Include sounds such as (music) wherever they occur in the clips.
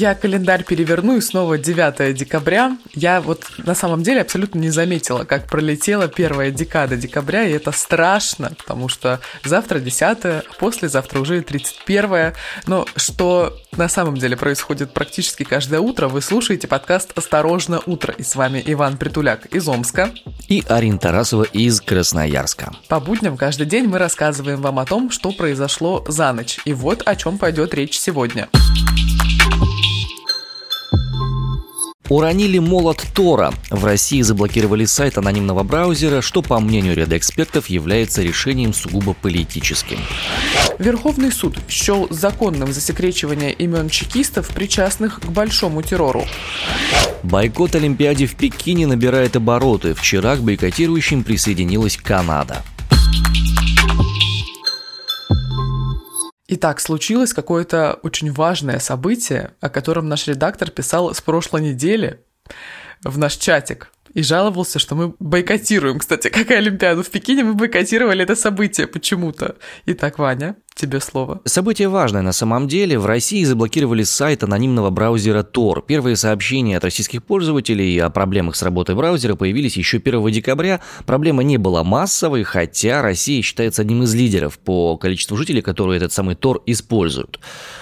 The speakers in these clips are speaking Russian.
Я календарь переверну, и снова 9 декабря. Я вот на самом деле абсолютно не заметила, как пролетела первая декада декабря, и это страшно, потому что завтра 10 а послезавтра уже 31 Но что на самом деле происходит практически каждое утро, вы слушаете подкаст «Осторожно, утро». И с вами Иван Притуляк из Омска. И Арина Тарасова из Красноярска. По будням каждый день мы рассказываем вам о том, что произошло за ночь. И вот о чем пойдет речь сегодня. Уронили молот Тора. В России заблокировали сайт анонимного браузера, что, по мнению ряда экспертов, является решением сугубо политическим. Верховный суд счел законным засекречивание имен чекистов, причастных к большому террору. Бойкот Олимпиаде в Пекине набирает обороты. Вчера к бойкотирующим присоединилась Канада. Итак, случилось какое-то очень важное событие, о котором наш редактор писал с прошлой недели в наш чатик и жаловался, что мы бойкотируем. Кстати, как и Олимпиаду в Пекине, мы бойкотировали это событие почему-то. Итак, Ваня, тебе слово. Событие важное на самом деле. В России заблокировали сайт анонимного браузера Tor. Первые сообщения от российских пользователей о проблемах с работой браузера появились еще 1 декабря. Проблема не была массовой, хотя Россия считается одним из лидеров по количеству жителей, которые этот самый Tor используют.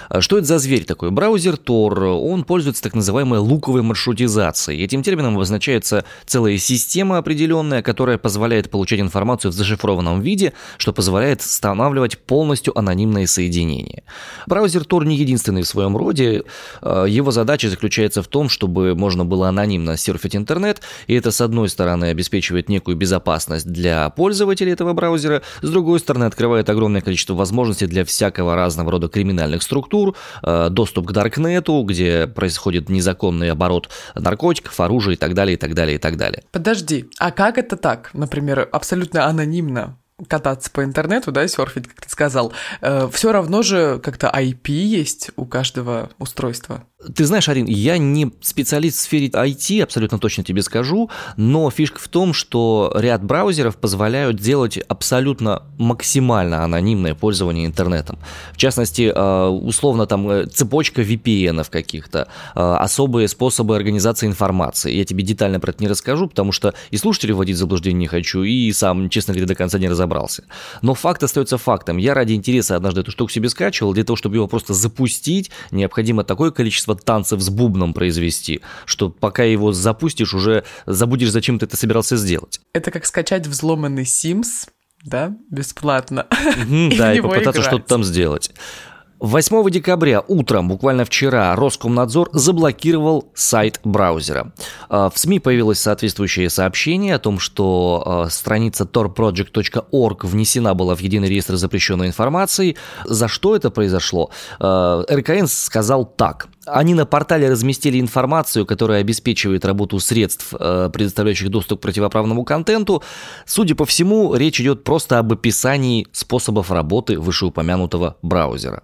А что это за зверь такой? Браузер Tor, он пользуется так называемой луковой маршрутизацией. Этим термином обозначается целая система определенная, которая позволяет получать информацию в зашифрованном виде, что позволяет устанавливать полностью анонимные соединения. Браузер Tor не единственный в своем роде. А, его задача заключается в том, чтобы можно было анонимно серфить интернет, и это, с одной стороны, обеспечивает некую безопасность для пользователей этого браузера, с другой стороны, открывает огромное количество возможностей для всякого разного рода криминальных структур, структур, э, доступ к Даркнету, где происходит незаконный оборот наркотиков, оружия и так далее, и так далее, и так далее. Подожди, а как это так? Например, абсолютно анонимно кататься по интернету, да, серфить, как ты сказал, э, все равно же как-то IP есть у каждого устройства. Ты знаешь, Арин, я не специалист в сфере IT, абсолютно точно тебе скажу, но фишка в том, что ряд браузеров позволяют делать абсолютно максимально анонимное пользование интернетом. В частности, э, условно там э, цепочка VPN каких-то, э, особые способы организации информации. Я тебе детально про это не расскажу, потому что и слушателей вводить в заблуждение не хочу, и сам, честно говоря, до конца не разобрался. Но факт остается фактом. Я ради интереса однажды эту штуку себе скачивал, для того, чтобы его просто запустить, необходимо такое количество количество танцев с бубном произвести, что пока его запустишь, уже забудешь, зачем ты это собирался сделать. Это как скачать взломанный Sims, да, бесплатно. (laughs) Да, и попытаться что-то там сделать. 8 декабря утром, буквально вчера, Роскомнадзор заблокировал сайт браузера. А, в СМИ появилось соответствующее сообщение о том, что а, страница torproject.org внесена была в единый реестр запрещенной информации. За что это произошло? А, РКН сказал так. Они на портале разместили информацию, которая обеспечивает работу средств, предоставляющих доступ к противоправному контенту. Судя по всему, речь идет просто об описании способов работы вышеупомянутого браузера.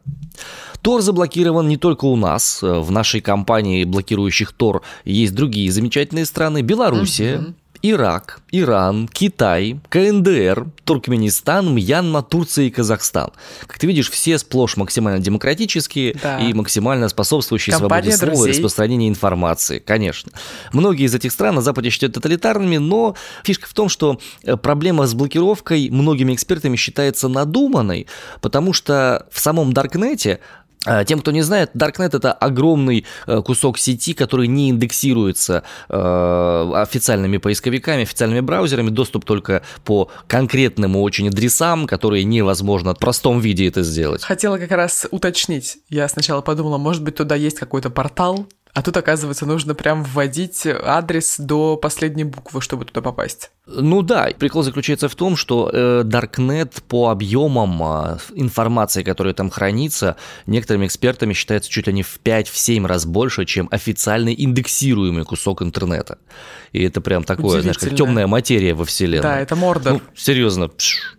Тор заблокирован не только у нас. В нашей компании блокирующих Тор есть другие замечательные страны. Белоруссия, угу. Ирак, Иран, Китай, КНДР, Туркменистан, Мьянма, Турция и Казахстан. Как ты видишь, все сплошь максимально демократические да. и максимально способствующие Компания свободе слова и распространению информации, конечно. Многие из этих стран на Западе считают тоталитарными, но фишка в том, что э, проблема с блокировкой многими экспертами считается надуманной, потому что в самом Даркнете тем, кто не знает, Darknet это огромный э, кусок сети, который не индексируется э, официальными поисковиками, официальными браузерами, доступ только по конкретным очень адресам, которые невозможно в простом виде это сделать. Хотела как раз уточнить. Я сначала подумала, может быть, туда есть какой-то портал, а тут, оказывается, нужно прям вводить адрес до последней буквы, чтобы туда попасть. Ну да, прикол заключается в том, что э, Darknet по объемам э, информации, которая там хранится, некоторыми экспертами считается чуть ли не в 5-7 раз больше, чем официальный индексируемый кусок интернета. И это прям такое, знаешь, как темная материя во вселенной. Да, это Мордор. Ну, серьезно, пш,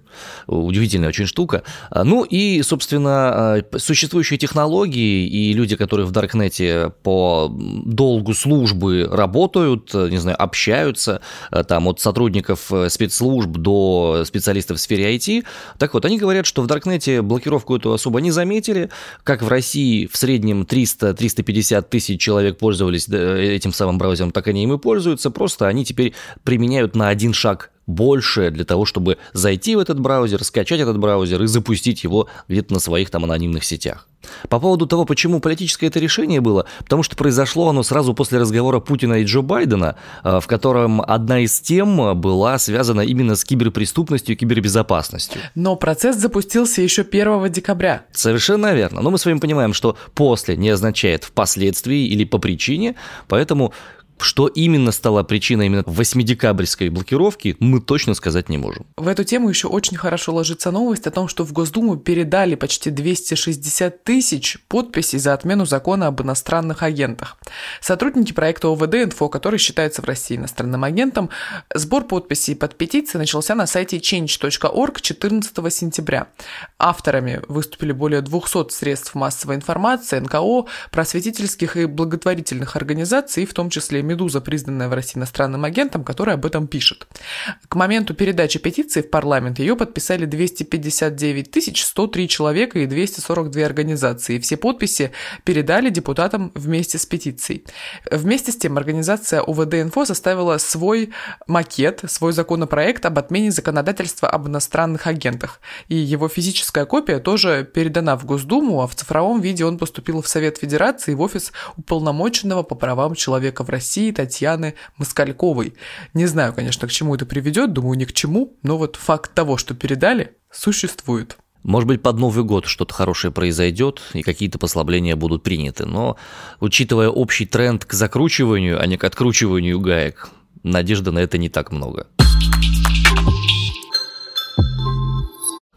Удивительная очень штука. А, ну и, собственно, а, существующие технологии и люди, которые в Даркнете по долгу службы работают, не знаю, общаются, там от сотрудников спецслужб до специалистов в сфере IT, так вот, они говорят, что в Даркнете блокировку эту особо не заметили, как в России в среднем 300-350 тысяч человек пользовались этим самым браузером, так они им и пользуются, просто они теперь применяют на один шаг больше для того, чтобы зайти в этот браузер, скачать этот браузер и запустить его где-то на своих там анонимных сетях. По поводу того, почему политическое это решение было, потому что произошло оно сразу после разговора Путина и Джо Байдена, э, в котором одна из тем была связана именно с киберпреступностью и кибербезопасностью. Но процесс запустился еще 1 декабря. Совершенно верно. Но мы с вами понимаем, что после не означает впоследствии или по причине, поэтому что именно стало причиной именно 8-декабрьской блокировки, мы точно сказать не можем. В эту тему еще очень хорошо ложится новость о том, что в Госдуму передали почти 260 тысяч подписей за отмену закона об иностранных агентах. Сотрудники проекта ОВД «Инфо», который считается в России иностранным агентом, сбор подписей под петицией начался на сайте change.org 14 сентября. Авторами выступили более 200 средств массовой информации, НКО, просветительских и благотворительных организаций, в том числе «Медуза», признанная в России иностранным агентом, который об этом пишет. К моменту передачи петиции в парламент ее подписали 259 103 человека и 242 организации. Все подписи передали депутатам вместе с петицией. Вместе с тем организация УВД-Инфо составила свой макет, свой законопроект об отмене законодательства об иностранных агентах. И его физическая копия тоже передана в Госдуму, а в цифровом виде он поступил в Совет Федерации и в офис уполномоченного по правам человека в России России Татьяны Москальковой. Не знаю, конечно, к чему это приведет, думаю, ни к чему, но вот факт того, что передали, существует. Может быть, под Новый год что-то хорошее произойдет и какие-то послабления будут приняты. Но, учитывая общий тренд к закручиванию, а не к откручиванию гаек, надежды на это не так много.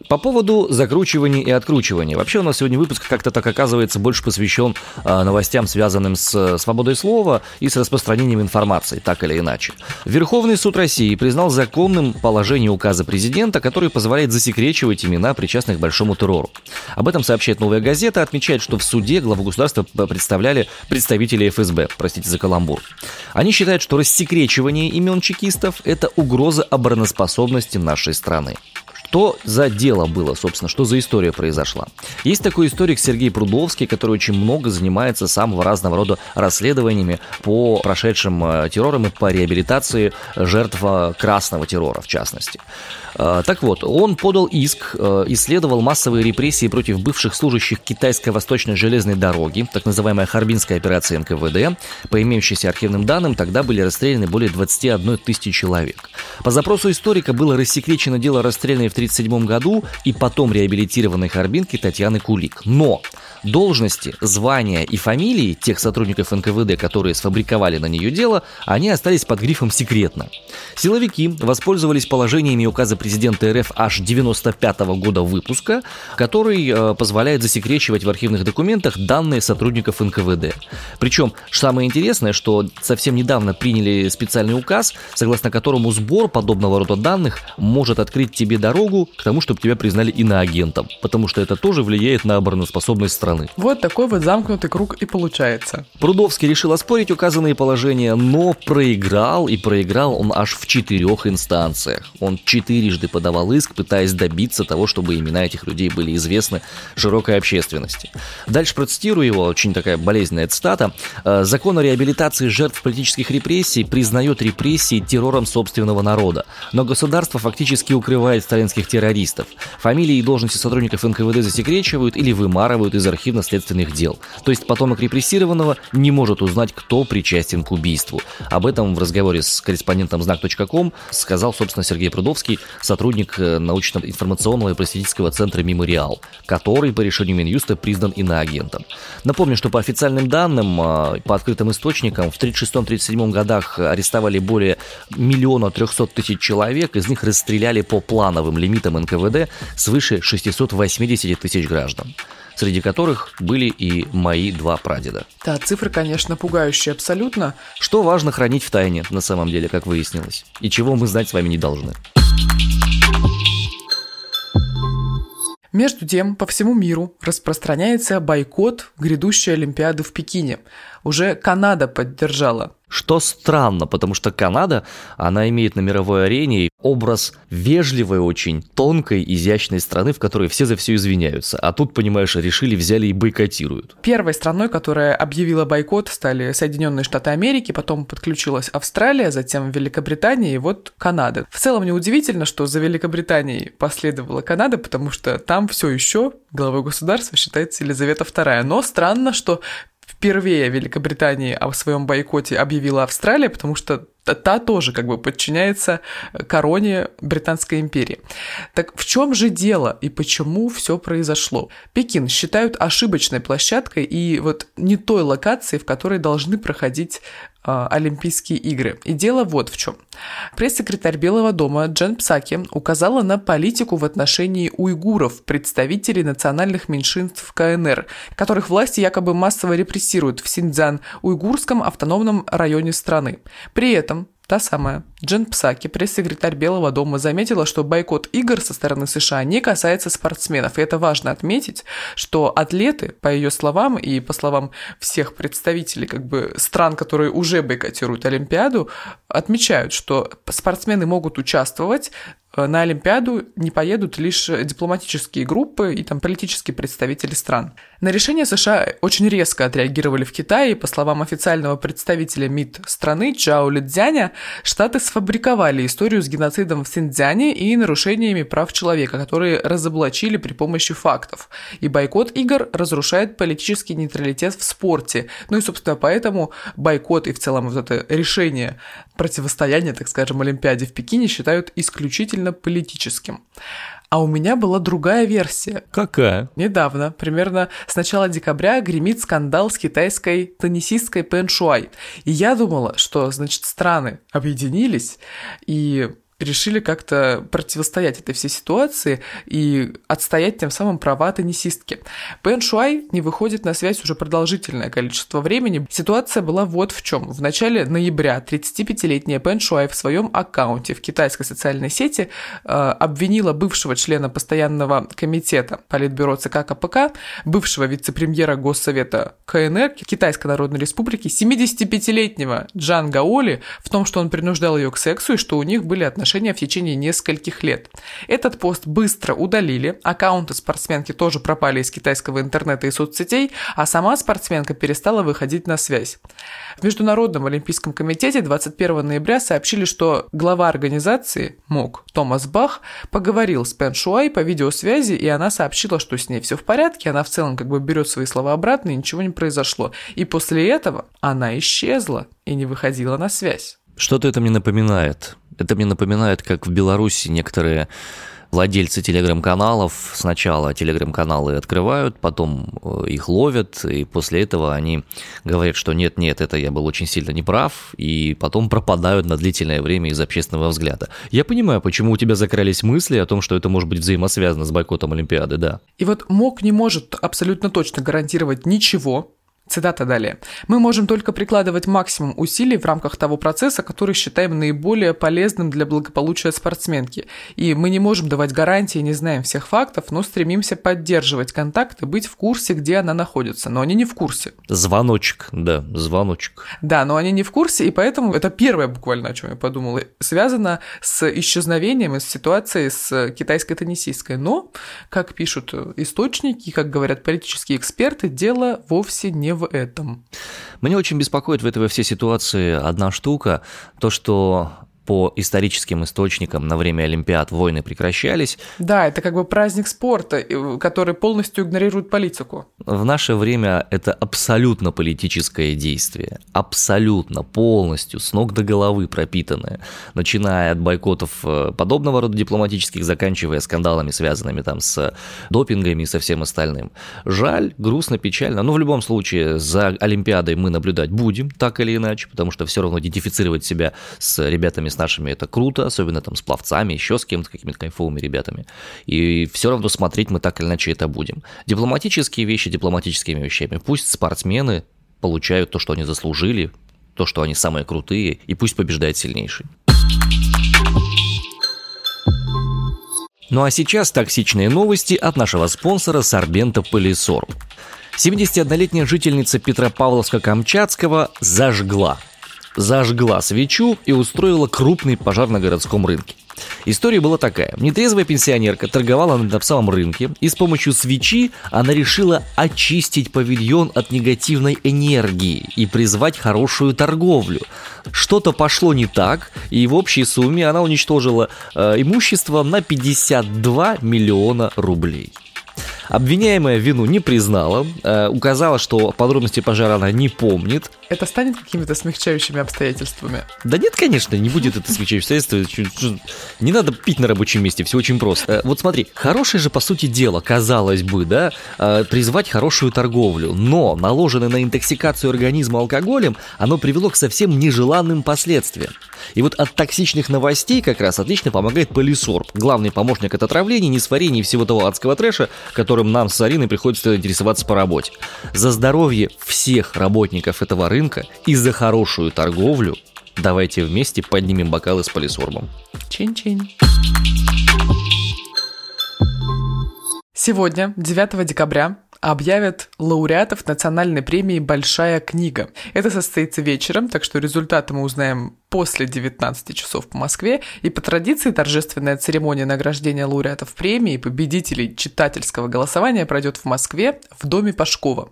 По поводу закручивания и откручивания. Вообще у нас сегодня выпуск как-то так оказывается больше посвящен э, новостям, связанным с э, свободой слова и с распространением информации, так или иначе. Верховный суд России признал законным положение указа президента, который позволяет засекречивать имена причастных к большому террору. Об этом сообщает «Новая газета», отмечает, что в суде главу государства представляли представители ФСБ, простите за каламбур. Они считают, что рассекречивание имен чекистов – это угроза обороноспособности нашей страны. Что за дело было, собственно, что за история произошла? Есть такой историк Сергей Прудовский, который очень много занимается самого разного рода расследованиями по прошедшим э, террорам и по реабилитации жертв э, красного террора, в частности. Э, так вот, он подал иск, исследовал массовые репрессии против бывших служащих китайской восточной железной дороги, так называемая Харбинская операция НКВД. По имеющимся архивным данным, тогда были расстреляны более 21 тысячи человек. По запросу историка было рассекречено дело расстрелянной в 1937 году и потом реабилитированной Харбинки Татьяны Кулик. Но Должности, звания и фамилии тех сотрудников НКВД, которые сфабриковали на нее дело, они остались под грифом «секретно». Силовики воспользовались положениями указа президента РФ аж 95 -го года выпуска, который э, позволяет засекречивать в архивных документах данные сотрудников НКВД. Причем, самое интересное, что совсем недавно приняли специальный указ, согласно которому сбор подобного рода данных может открыть тебе дорогу к тому, чтобы тебя признали иноагентом, потому что это тоже влияет на обороноспособность страны страны. Вот такой вот замкнутый круг и получается. Прудовский решил оспорить указанные положения, но проиграл, и проиграл он аж в четырех инстанциях. Он четырежды подавал иск, пытаясь добиться того, чтобы имена этих людей были известны широкой общественности. Дальше процитирую его, очень такая болезненная цитата. «Э, «Закон о реабилитации жертв политических репрессий признает репрессии террором собственного народа, но государство фактически укрывает сталинских террористов. Фамилии и должности сотрудников НКВД засекречивают или вымарывают из архива архивно-следственных дел. То есть потомок репрессированного не может узнать, кто причастен к убийству. Об этом в разговоре с корреспондентом знак.ком сказал, собственно, Сергей Прудовский, сотрудник э, научно-информационного и просветительского центра «Мемориал», который по решению Минюста признан иноагентом. Напомню, что по официальным данным, э, по открытым источникам, в 1936-1937 годах арестовали более миллиона трехсот тысяч человек, из них расстреляли по плановым лимитам НКВД свыше 680 тысяч граждан среди которых были и мои два прадеда. Да, цифры, конечно, пугающие абсолютно. Что важно хранить в тайне, на самом деле, как выяснилось, и чего мы знать с вами не должны. Между тем, по всему миру распространяется бойкот грядущей Олимпиады в Пекине. Уже Канада поддержала что странно, потому что Канада, она имеет на мировой арене образ вежливой очень, тонкой, изящной страны, в которой все за все извиняются. А тут, понимаешь, решили, взяли и бойкотируют. Первой страной, которая объявила бойкот, стали Соединенные Штаты Америки, потом подключилась Австралия, затем Великобритания и вот Канада. В целом неудивительно, что за Великобританией последовала Канада, потому что там все еще главой государства считается Елизавета II. Но странно, что впервые Великобритании о своем бойкоте объявила Австралия, потому что та тоже как бы подчиняется короне Британской империи. Так в чем же дело и почему все произошло? Пекин считают ошибочной площадкой и вот не той локацией, в которой должны проходить э, Олимпийские игры. И дело вот в чем. Пресс-секретарь Белого дома Джен Псаки указала на политику в отношении уйгуров, представителей национальных меньшинств КНР, которых власти якобы массово репрессируют в Синьцзян-Уйгурском автономном районе страны. При этом Та самая. Джен Псаки, пресс-секретарь Белого дома, заметила, что бойкот игр со стороны США не касается спортсменов. И это важно отметить, что атлеты, по ее словам и по словам всех представителей как бы, стран, которые уже бойкотируют Олимпиаду, отмечают, что спортсмены могут участвовать Э, на Олимпиаду не поедут лишь дипломатические группы и там политические представители стран. На решение США очень резко отреагировали в Китае, и, по словам официального представителя МИД страны Чао Лидзяня, Штаты сфабриковали историю с геноцидом в Синьцзяне и нарушениями прав человека, которые разоблачили при помощи фактов. И бойкот игр разрушает политический нейтралитет в спорте. Ну и, собственно, поэтому бойкот и в целом вот это решение противостояния, так скажем, Олимпиаде в Пекине считают исключительно политическим. А у меня была другая версия. Какая? Недавно, примерно с начала декабря, гремит скандал с китайской теннисисткой Пен Шуай. И я думала, что, значит, страны объединились и решили как-то противостоять этой всей ситуации и отстоять тем самым права теннисистки. Пен Шуай не выходит на связь уже продолжительное количество времени. Ситуация была вот в чем. В начале ноября 35-летняя Пен Шуай в своем аккаунте в китайской социальной сети э, обвинила бывшего члена постоянного комитета Политбюро ЦК КПК, бывшего вице-премьера Госсовета КНР Китайской Народной Республики, 75-летнего Джан Гаоли в том, что он принуждал ее к сексу и что у них были отношения отношения в течение нескольких лет. Этот пост быстро удалили, аккаунты спортсменки тоже пропали из китайского интернета и соцсетей, а сама спортсменка перестала выходить на связь. В Международном олимпийском комитете 21 ноября сообщили, что глава организации МОК Томас Бах поговорил с Пен Шуай по видеосвязи, и она сообщила, что с ней все в порядке, она в целом как бы берет свои слова обратно, и ничего не произошло. И после этого она исчезла и не выходила на связь. Что-то это мне напоминает. Это мне напоминает, как в Беларуси некоторые владельцы телеграм-каналов сначала телеграм-каналы открывают, потом э, их ловят, и после этого они говорят, что нет-нет, это я был очень сильно неправ, и потом пропадают на длительное время из общественного взгляда. Я понимаю, почему у тебя закрались мысли о том, что это может быть взаимосвязано с бойкотом Олимпиады, да. И вот МОК не может абсолютно точно гарантировать ничего, Цитата далее. «Мы можем только прикладывать максимум усилий в рамках того процесса, который считаем наиболее полезным для благополучия спортсменки. И мы не можем давать гарантии, не знаем всех фактов, но стремимся поддерживать контакт и быть в курсе, где она находится. Но они не в курсе». Звоночек, да, звоночек. Да, но они не в курсе, и поэтому это первое буквально, о чем я подумала, связано с исчезновением, с ситуацией с китайской теннисисткой. Но, как пишут источники, как говорят политические эксперты, дело вовсе не в этом. Мне очень беспокоит в этой во всей ситуации одна штука, то, что по историческим источникам на время Олимпиад войны прекращались. Да, это как бы праздник спорта, который полностью игнорирует политику. В наше время это абсолютно политическое действие, абсолютно, полностью, с ног до головы пропитанное, начиная от бойкотов э, подобного рода дипломатических, заканчивая скандалами, связанными там с допингами и со всем остальным. Жаль, грустно, печально, но в любом случае за Олимпиадой мы наблюдать будем, так или иначе, потому что все равно идентифицировать себя с ребятами с нашими это круто, особенно там с пловцами, еще с кем-то, какими-то кайфовыми ребятами. И все равно смотреть мы так или иначе это будем. Дипломатические вещи дипломатическими вещами. Пусть спортсмены получают то, что они заслужили, то, что они самые крутые, и пусть побеждает сильнейший. Ну а сейчас токсичные новости от нашего спонсора Сорбента Полисорб. 71-летняя жительница Петропавловска-Камчатского зажгла. Зажгла свечу и устроила крупный пожар на городском рынке. История была такая. Нетрезвая пенсионерка торговала на самом рынке, и с помощью свечи она решила очистить павильон от негативной энергии и призвать хорошую торговлю. Что-то пошло не так, и в общей сумме она уничтожила э, имущество на 52 миллиона рублей. Обвиняемая вину не признала, э, указала, что подробности пожара она не помнит. Это станет какими-то смягчающими обстоятельствами? Да нет, конечно, не будет это смягчающими обстоятельствами. Не надо пить на рабочем месте, все очень просто. Э, вот смотри, хорошее же по сути дело, казалось бы, да, э, призвать хорошую торговлю, но наложенное на интоксикацию организма алкоголем, оно привело к совсем нежеланным последствиям. И вот от токсичных новостей как раз отлично помогает полисорб, главный помощник от отравлений, несварений и всего того адского трэша, которым нам с Ариной приходится интересоваться по работе. За здоровье всех работников этого рынка и за хорошую торговлю давайте вместе поднимем бокалы с полисорбом. Чин-чин. Сегодня, 9 декабря, объявят лауреатов национальной премии «Большая книга». Это состоится вечером, так что результаты мы узнаем после 19 часов по Москве. И по традиции торжественная церемония награждения лауреатов премии и победителей читательского голосования пройдет в Москве в Доме Пашкова.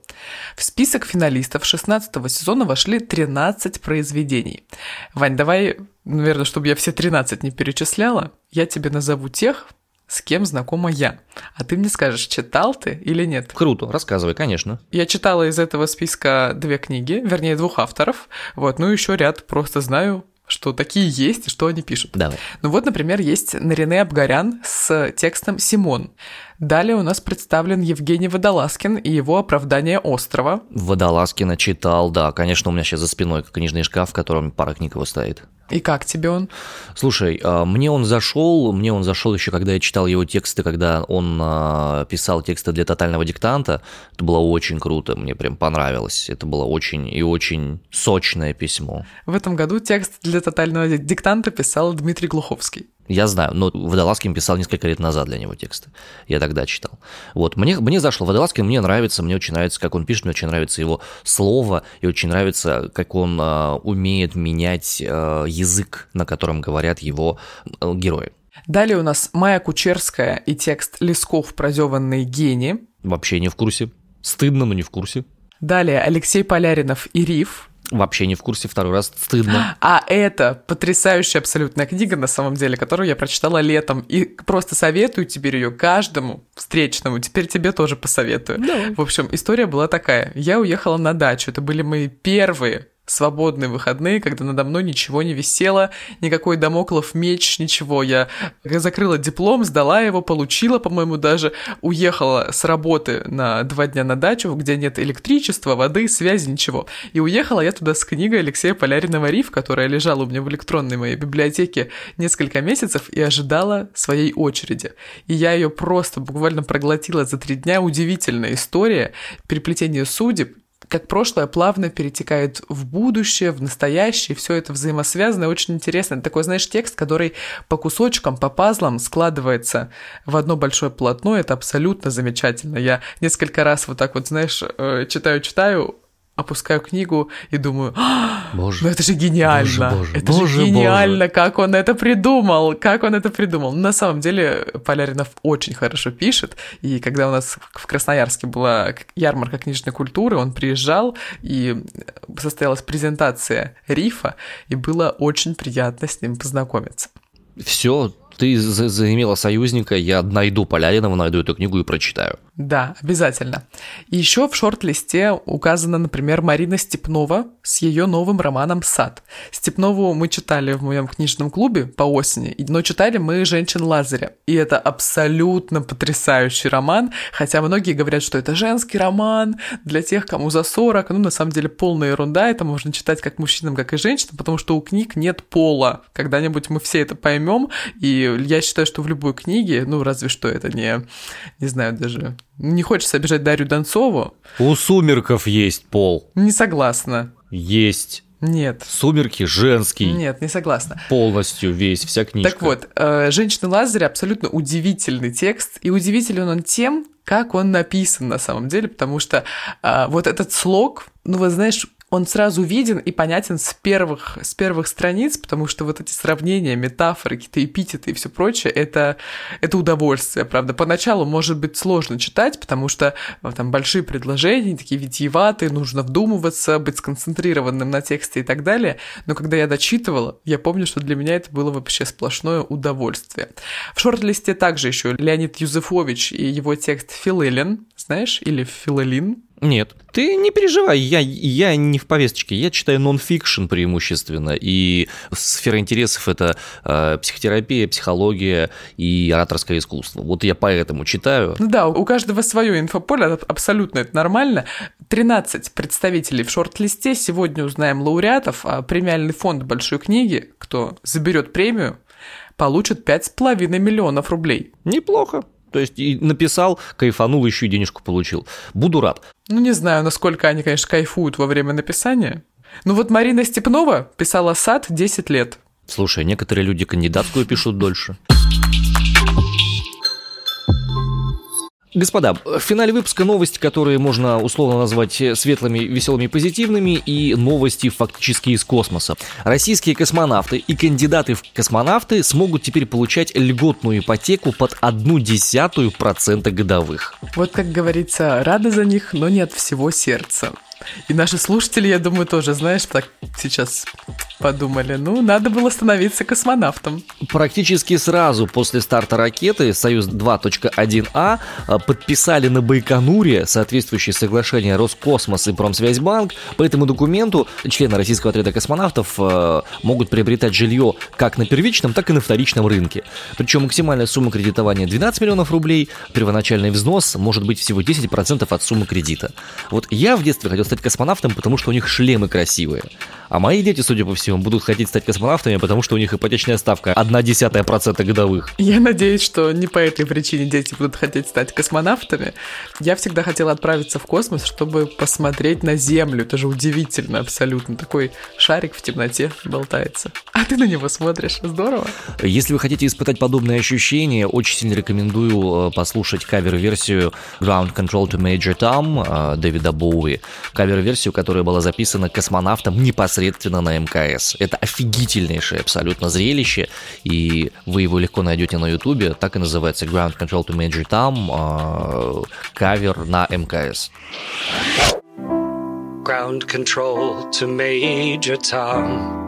В список финалистов 16 сезона вошли 13 произведений. Вань, давай, наверное, чтобы я все 13 не перечисляла, я тебе назову тех, с кем знакома я. А ты мне скажешь, читал ты или нет? Круто, рассказывай, конечно. Я читала из этого списка две книги, вернее, двух авторов. Вот, ну еще ряд просто знаю, что такие есть и что они пишут. Давай. Ну вот, например, есть Нарине Абгарян с текстом «Симон». Далее у нас представлен Евгений Водолазкин и его «Оправдание острова». Водолазкина читал, да, конечно, у меня сейчас за спиной книжный шкаф, в котором пара книг его стоит. И как тебе он? Слушай, а, мне он зашел, мне он зашел еще, когда я читал его тексты, когда он а, писал тексты для тотального диктанта. Это было очень круто, мне прям понравилось. Это было очень и очень сочное письмо. В этом году текст для тотального диктанта писал Дмитрий Глуховский. Я знаю, но Водолазкин писал несколько лет назад для него тексты. Я тогда читал. Вот, мне, мне зашло. Водолазкин мне нравится, мне очень нравится, как он пишет, мне очень нравится его слово, и очень нравится, как он э, умеет менять э, язык, на котором говорят его э, герои. Далее у нас Майя Кучерская и текст Лесков «Прозеванные гении». Вообще не в курсе. Стыдно, но не в курсе. Далее Алексей Поляринов и Риф. Вообще не в курсе, второй раз стыдно. А это потрясающая абсолютная книга, на самом деле, которую я прочитала летом. И просто советую теперь ее каждому встречному. Теперь тебе тоже посоветую. Давай. В общем, история была такая. Я уехала на дачу. Это были мои первые свободные выходные, когда надо мной ничего не висело, никакой домоклов меч, ничего. Я закрыла диплом, сдала его, получила, по-моему, даже уехала с работы на два дня на дачу, где нет электричества, воды, связи, ничего. И уехала я туда с книгой Алексея Поляринова «Риф», которая лежала у меня в электронной моей библиотеке несколько месяцев и ожидала своей очереди. И я ее просто буквально проглотила за три дня. Удивительная история, переплетение судеб, как прошлое плавно перетекает в будущее, в настоящее, все это взаимосвязано и очень интересно. Это такой, знаешь, текст, который по кусочкам, по пазлам складывается в одно большое полотно, это абсолютно замечательно. Я несколько раз вот так вот, знаешь, читаю-читаю, э, опускаю книгу и думаю, «А, боже, ну это же гениально, боже, боже, это боже, же гениально, боже. как он это придумал, как он это придумал. На самом деле Поляринов очень хорошо пишет, и когда у нас в Красноярске была ярмарка книжной культуры, он приезжал, и состоялась презентация Рифа, и было очень приятно с ним познакомиться. Все, ты заимела союзника, я найду Поляринова, найду эту книгу и прочитаю. Да, обязательно. И еще в шорт-листе указана, например, Марина Степнова с ее новым романом «Сад». Степнову мы читали в моем книжном клубе по осени, но читали мы «Женщин Лазаря». И это абсолютно потрясающий роман, хотя многие говорят, что это женский роман для тех, кому за 40. Ну, на самом деле, полная ерунда, это можно читать как мужчинам, как и женщинам, потому что у книг нет пола. Когда-нибудь мы все это поймем, и я считаю, что в любой книге, ну, разве что это не, не знаю, даже не хочется обижать Дарью Донцову. У сумерков есть пол. Не согласна. Есть. Нет. Сумерки женский. Нет, не согласна. Полностью весь, вся книжка. Так вот, э, «Женщины Лазаря» абсолютно удивительный текст, и удивителен он тем, как он написан на самом деле, потому что э, вот этот слог, ну, вот знаешь, он сразу виден и понятен с первых, с первых страниц, потому что вот эти сравнения, метафоры, какие-то эпитеты и все прочее, это, это удовольствие, правда. Поначалу может быть сложно читать, потому что э, там большие предложения, такие витиеватые, нужно вдумываться, быть сконцентрированным на тексте и так далее. Но когда я дочитывала, я помню, что для меня это было вообще сплошное удовольствие. В шорт-листе также еще Леонид Юзефович и его текст «Филелин», знаешь, или «Филелин», нет, ты не переживай, я, я не в повесточке, я читаю нон-фикшн преимущественно, и сфера интересов – это э, психотерапия, психология и ораторское искусство. Вот я поэтому читаю. Ну да, у каждого свое инфополе, абсолютно это нормально. 13 представителей в шорт-листе, сегодня узнаем лауреатов, а премиальный фонд большой книги, кто заберет премию, получит 5,5 миллионов рублей. Неплохо. То есть и написал, кайфанул, еще и денежку получил. Буду рад. Ну, не знаю, насколько они, конечно, кайфуют во время написания. Ну вот Марина Степнова писала «Сад» 10 лет. Слушай, некоторые люди кандидатскую пишут дольше. Господа, в финале выпуска новости, которые можно условно назвать светлыми, веселыми, позитивными, и новости фактически из космоса. Российские космонавты и кандидаты в космонавты смогут теперь получать льготную ипотеку под одну десятую процента годовых. Вот как говорится, рада за них, но не от всего сердца. И наши слушатели, я думаю, тоже, знаешь, так сейчас подумали, ну, надо было становиться космонавтом. Практически сразу после старта ракеты «Союз 2.1А» а, подписали на Байконуре соответствующее соглашение Роскосмос и Промсвязьбанк. По этому документу члены российского отряда космонавтов а, могут приобретать жилье как на первичном, так и на вторичном рынке. Причем максимальная сумма кредитования 12 миллионов рублей, первоначальный взнос может быть всего 10% от суммы кредита. Вот я в детстве хотел стать космонавтом, потому что у них шлемы красивые. А мои дети, судя по всему, будут хотеть стать космонавтами, потому что у них ипотечная ставка 1,1% годовых. Я надеюсь, что не по этой причине дети будут хотеть стать космонавтами. Я всегда хотела отправиться в космос, чтобы посмотреть на Землю. Это же удивительно абсолютно. Такой шарик в темноте болтается. А ты на него смотришь. Здорово. Если вы хотите испытать подобные ощущения, очень сильно рекомендую э, послушать кавер-версию Ground Control to Major Tom э, Дэвида Боуи. Кавер-версию, которая была записана космонавтом непосредственно непосредственно на МКС. Это офигительнейшее абсолютно зрелище, и вы его легко найдете на Ютубе. Так и называется Ground Control to Major Tom, э, кавер на МКС. Ground Control to Major Tom.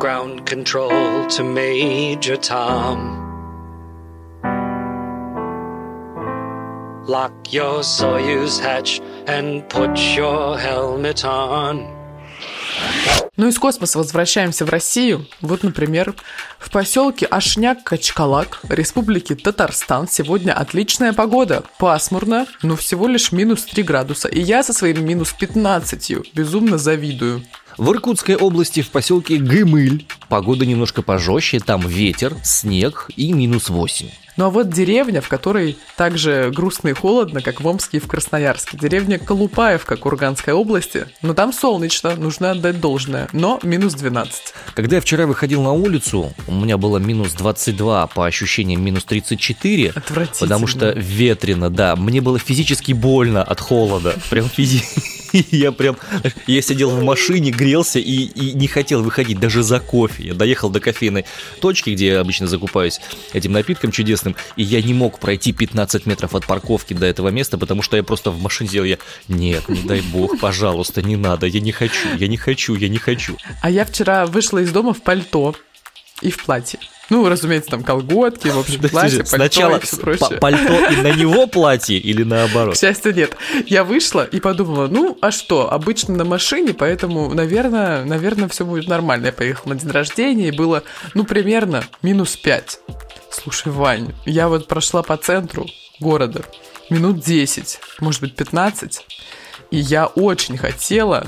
Ground Control to Major Tom. Lock your Soyuz hatch and put your helmet on. Ну, из космоса возвращаемся в Россию. Вот, например, в поселке Ашняк-Качкалак, Республики Татарстан, сегодня отличная погода. Пасмурно, но всего лишь минус 3 градуса. И я со своим минус 15 безумно завидую. В Иркутской области в поселке Гымыль погода немножко пожестче, там ветер, снег и минус 8. Ну а вот деревня, в которой также грустно и холодно, как в Омске и в Красноярске. Деревня Колупаевка Курганской области. Но там солнечно, нужно отдать должное. Но минус 12. Когда я вчера выходил на улицу, у меня было минус 22, по ощущениям минус 34. Потому что ветрено, да. Мне было физически больно от холода. Прям физически. (laughs) Я прям, я сидел в машине, грелся и, и не хотел выходить даже за кофе. Я доехал до кофейной точки, где я обычно закупаюсь этим напитком чудесным, и я не мог пройти 15 метров от парковки до этого места, потому что я просто в машине сидел, я, нет, не дай бог, пожалуйста, не надо, я не хочу, я не хочу, я не хочу. А я вчера вышла из дома в пальто и в платье. Ну, разумеется, там колготки, в общем, платье, пальто Сначала и все прочее. пальто и на него платье или наоборот? К счастью, нет. Я вышла и подумала, ну, а что, обычно на машине, поэтому, наверное, наверное, все будет нормально. Я поехала на день рождения, и было, ну, примерно минус 5. Слушай, Вань, я вот прошла по центру города минут 10, может быть, 15, и я очень хотела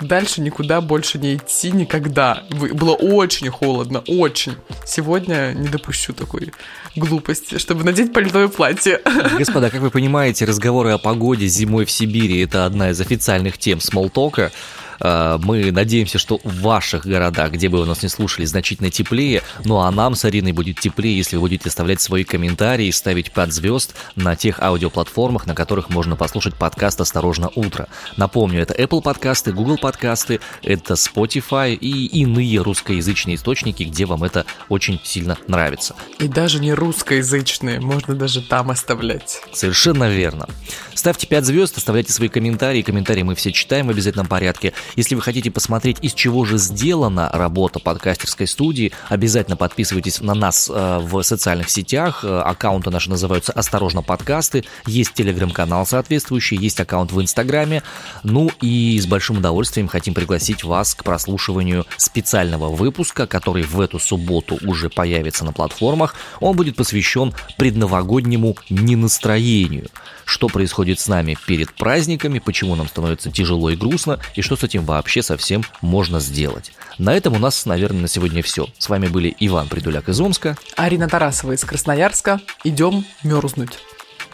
дальше никуда больше не идти никогда. Было очень холодно, очень. Сегодня не допущу такой глупости, чтобы надеть пальтое платье. Господа, как вы понимаете, разговоры о погоде зимой в Сибири – это одна из официальных тем смолтока. Э, мы надеемся, что в ваших городах, где бы вы нас не слушали, значительно теплее. Ну а нам с Ариной будет теплее, если вы будете оставлять свои комментарии, ставить 5 звезд на тех аудиоплатформах, на которых можно послушать подкаст «Осторожно, утро». Напомню, это Apple подкасты, Google подкасты, это Spotify и иные русскоязычные источники, где вам это очень сильно нравится. И даже не русскоязычные, можно даже там оставлять. Совершенно верно. Ставьте 5 звезд, оставляйте свои комментарии. Комментарии мы все читаем в обязательном порядке. Если вы хотите посмотреть, из чего же сделана работа подкастерской студии, обязательно подписывайтесь на нас э, в социальных сетях. Э, аккаунты наши называются «Осторожно, подкасты». Есть телеграм-канал соответствующий, есть аккаунт в Инстаграме. Ну и с большим удовольствием хотим пригласить вас к прослушиванию специального выпуска, который в эту субботу уже появится на платформах. Он будет посвящен предновогоднему ненастроению. Что происходит с нами перед праздниками, почему нам становится тяжело и грустно, и что с этим вообще совсем можно сделать. На этом у нас, наверное, на сегодня все. С вами были Иван Придуляк из Омска. Арина Тарасова из Красноярска. Идем мерзнуть.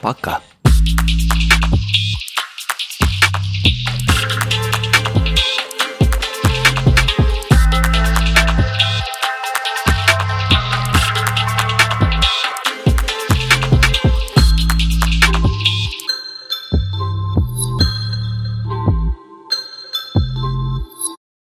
Пока.